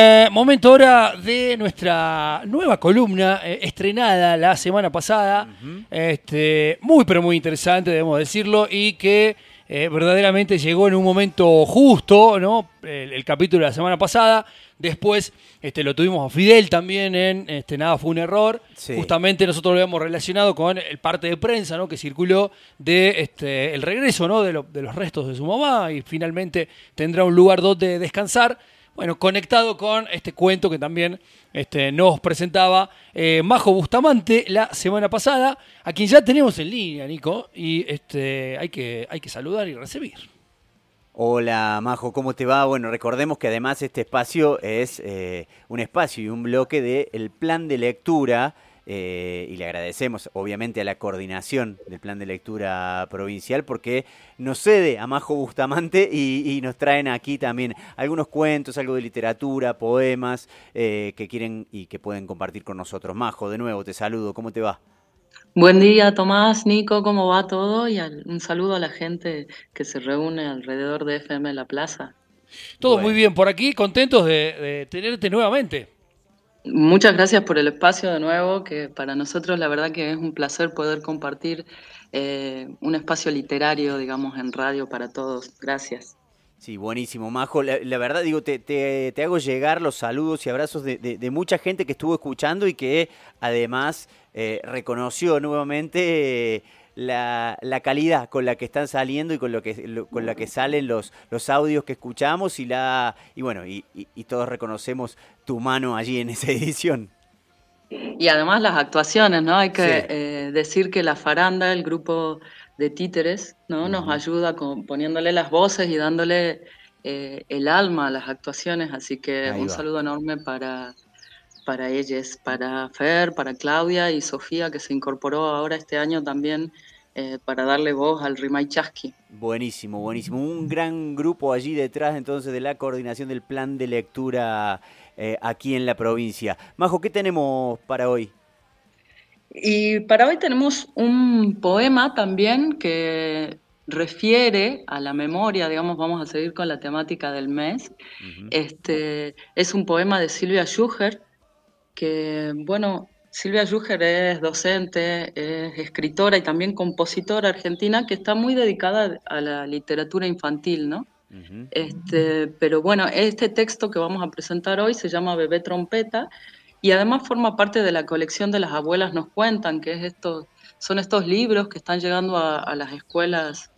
Eh, momento ahora de nuestra nueva columna eh, estrenada la semana pasada. este, muy, pero muy interesante, debemos decirlo, y que eh, verdaderamente llegó en un momento justo, ¿no? El, capítulo de la semana pasada. Después este, lo tuvimos a Fidel también en este, Nada fue un error. Justamente nosotros lo habíamos relacionado con el parte de prensa ¿no? que circuló de este, el regreso ¿no? de, de los restos de su mamá y finalmente tendrá un lugar donde descansar. Bueno, conectado con este cuento que también este, nos presentaba eh, Majo Bustamante la semana pasada, a quien ya tenemos en línea, Nico, y este, hay, que, hay que saludar y recibir. Hola Majo, ¿cómo te va? Bueno, recordemos que además este espacio es eh, un espacio y un bloque del plan de lectura eh, y le agradecemos obviamente a la coordinación del plan de lectura provincial porque nos cede a Majo Bustamante y, nos traen aquí también algunos cuentos, algo de literatura, poemas eh, que quieren y que pueden compartir con nosotros. Majo, de nuevo te saludo, ¿cómo te va? Buen día, Tomás, Nico, ¿cómo va todo? Y un saludo a la gente que se reúne alrededor de FM La Plaza. Todo muy bien por aquí, contentos de tenerte nuevamente. Muchas gracias por el espacio de nuevo, que para nosotros la verdad que es un placer poder compartir eh, un espacio literario, digamos, en radio para todos. Gracias. Sí, buenísimo, Majo. La, verdad, digo, te, te, hago llegar los saludos y abrazos de, mucha gente que estuvo escuchando y que además eh, reconoció nuevamente la, la, calidad con la que están saliendo y con lo que con la que salen los, los audios que escuchamos y la y bueno y, todos reconocemos tu mano allí en esa edición. Y además las actuaciones, ¿no? Hay que eh, decir que la faranda, el grupo de títeres, ¿no? Nos ayuda con, poniéndole las voces y dándole eh, el alma a las actuaciones, así que un saludo enorme para, para ellas, para Fer, para Claudia y Sofía, que se incorporó ahora este año también eh, para darle voz al Rimay Chasqui. Buenísimo, buenísimo. Un gran grupo allí detrás entonces de la coordinación del plan de lectura eh, aquí en la provincia. Majo, ¿qué tenemos para hoy? Y para hoy tenemos un poema también que refiere a la memoria, digamos, vamos a seguir con la temática del mes. este, es un poema de Silvia Schuher, que, bueno, Silvia Yuger es docente, es escritora y también compositora argentina que está muy dedicada a la literatura infantil, ¿no? este, pero bueno, este texto que vamos a presentar hoy se llama Bebé Trompeta y además forma parte de la colección de las abuelas nos cuentan, que es estos, son estos libros que están llegando a, las escuelas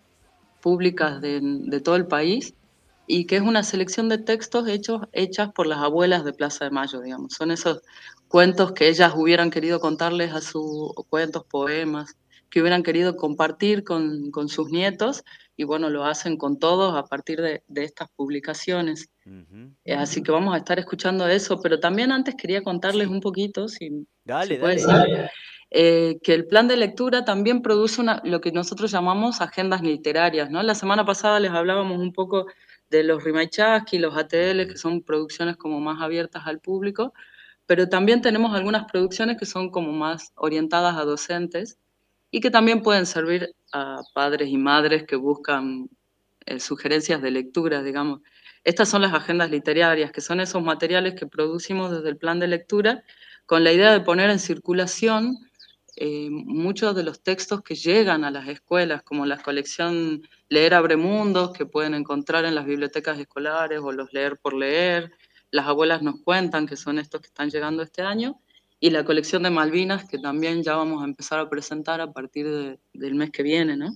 públicas de, de, todo el país y que es una selección de textos hechos, hechas por las abuelas de Plaza de Mayo, digamos. Son esos cuentos que ellas hubieran querido contarles a sus cuentos, poemas, que hubieran querido compartir con, con, sus nietos y bueno, lo hacen con todos a partir de, de estas publicaciones. Eh, así que vamos a estar escuchando eso, pero también antes quería contarles un poquito, si, dale, dale, eh, que el plan de lectura también produce una, lo que nosotros llamamos agendas literarias. ¿no? La semana pasada les hablábamos un poco de los Rimaichaski, los ATL, que son producciones como más abiertas al público, pero también tenemos algunas producciones que son como más orientadas a docentes y que también pueden servir a padres y madres que buscan eh, sugerencias de lectura, digamos. Estas son las agendas literarias, que son esos materiales que producimos desde el plan de lectura con la idea de poner en circulación eh, muchos de los textos que llegan a las escuelas, como la colección Leer Abre Mundos, que pueden encontrar en las bibliotecas escolares, o los Leer por Leer, Las Abuelas nos cuentan, que son estos que están llegando este año, y la colección de Malvinas, que también ya vamos a empezar a presentar a partir del mes que viene, ¿no?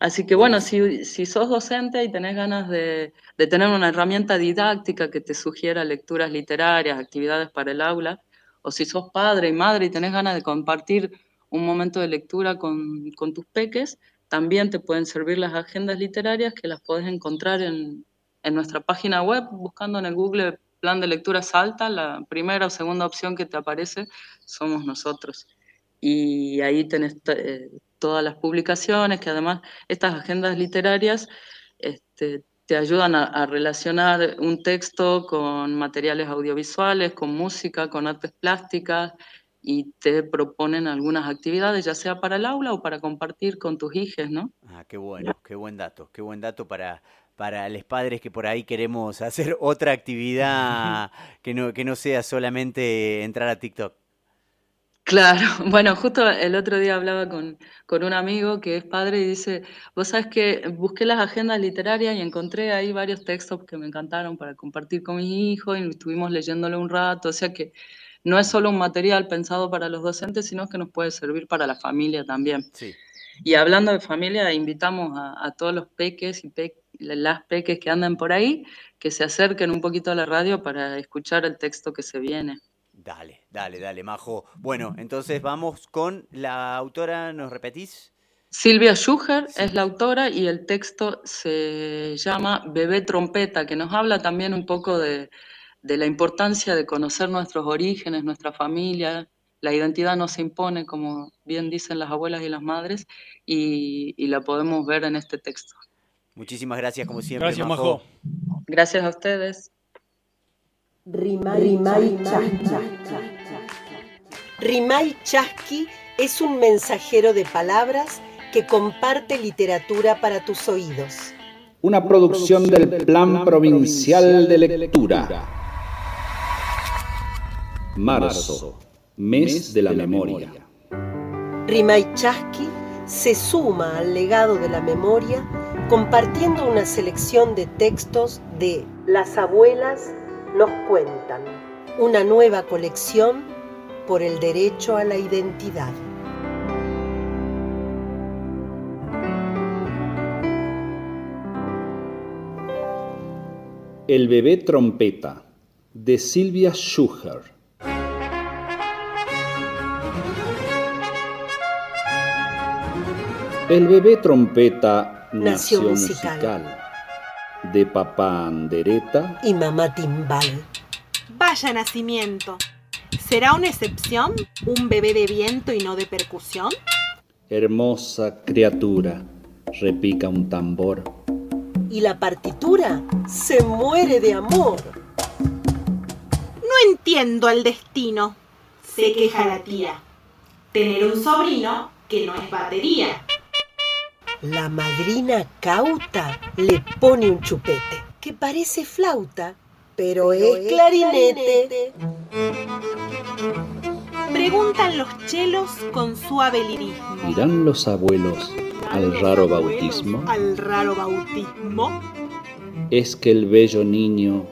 Así que bueno, si, si sos docente y tenés ganas de, de tener una herramienta didáctica que te sugiera lecturas literarias, actividades para el aula, o si sos padre y madre y tenés ganas de compartir un momento de lectura con, tus peques, también te pueden servir las agendas literarias que las podés encontrar en, nuestra página web, buscando en el Google Plan de Lectura Salta, la primera o segunda opción que te aparece somos nosotros. Y ahí tenés eh, todas las publicaciones, que además estas agendas literarias este, te ayudan a, relacionar un texto con materiales audiovisuales, con música, con artes plásticas y te proponen algunas actividades, ya sea para el aula o para compartir con tus hijos, ¿no? Ah, qué bueno, qué buen dato, qué buen dato para, para los padres que por ahí queremos hacer otra actividad que no, que no sea solamente entrar a TikTok. Claro, bueno, justo el otro día hablaba con, con, un amigo que es padre y dice, vos sabes que busqué las agendas literarias y encontré ahí varios textos que me encantaron para compartir con mi hijo y estuvimos leyéndolo un rato, o sea que no es solo un material pensado para los docentes, sino que nos puede servir para la familia también. Sí. Y hablando de familia, invitamos a, a todos los peques y pe las peques que andan por ahí, que se acerquen un poquito a la radio para escuchar el texto que se viene. Dale, dale, dale, Majo. Bueno, entonces vamos con la autora, ¿nos repetís? Silvia Schuher sí. es la autora y el texto se llama Bebé Trompeta, que nos habla también un poco de, de la importancia de conocer nuestros orígenes, nuestra familia. La identidad no se impone, como bien dicen las abuelas y las madres, y, y la podemos ver en este texto. Muchísimas gracias, como siempre. Gracias, Majo. Majo. Gracias a ustedes. Rimay Chasqui. Rimay Chasqui es un mensajero de palabras que comparte literatura para tus oídos. Una producción del Plan Provincial de Lectura. Marzo, mes de la memoria. Rimay Chasqui se suma al legado de la memoria compartiendo una selección de textos de Las abuelas nos cuentan, una nueva colección por el derecho a la identidad. El bebé trompeta de Silvia Schuher. El bebé trompeta nació, nació musical. musical de papá Andereta y mamá Timbal. Vaya nacimiento. ¿Será una excepción un bebé de viento y no de percusión? Hermosa criatura, repica un tambor. Y la partitura se muere de amor. No entiendo el destino, se queja la tía. Tener un sobrino que no es batería. La madrina cauta le pone un chupete que parece flauta, pero, pero es, es clarinete. Preguntan los chelos con suave lirismo. ¿Irán los abuelos al raro bautismo? ¿Al raro bautismo? Es que el bello niño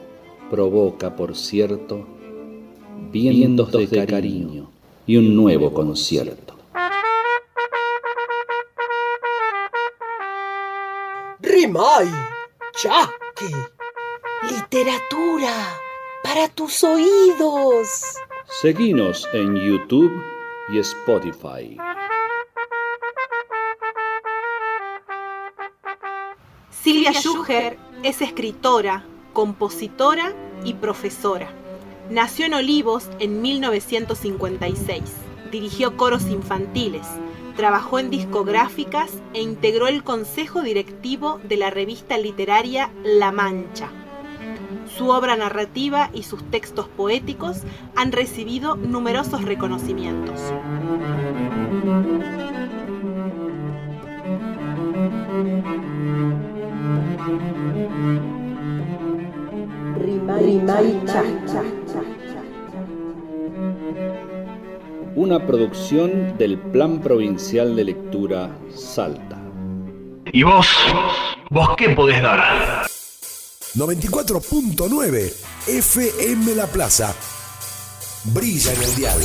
provoca, por cierto, vientos de, de cariño y un nuevo concierto. Rimay, Chasqui, literatura para tus oídos. Seguinos en YouTube y Spotify. Silvia Schuher es escritora, compositora y profesora. Nació en Olivos en 1956. Dirigió coros infantiles, trabajó en discográficas e integró el consejo directivo de la revista literaria La Mancha. Su obra narrativa y sus textos poéticos han recibido numerosos reconocimientos. Rimay Una producción del Plan Provincial de Lectura Salta. ¿Y vos? ¿Vos qué podés dar? 94.9 FM La Plaza. Brilla en el dial.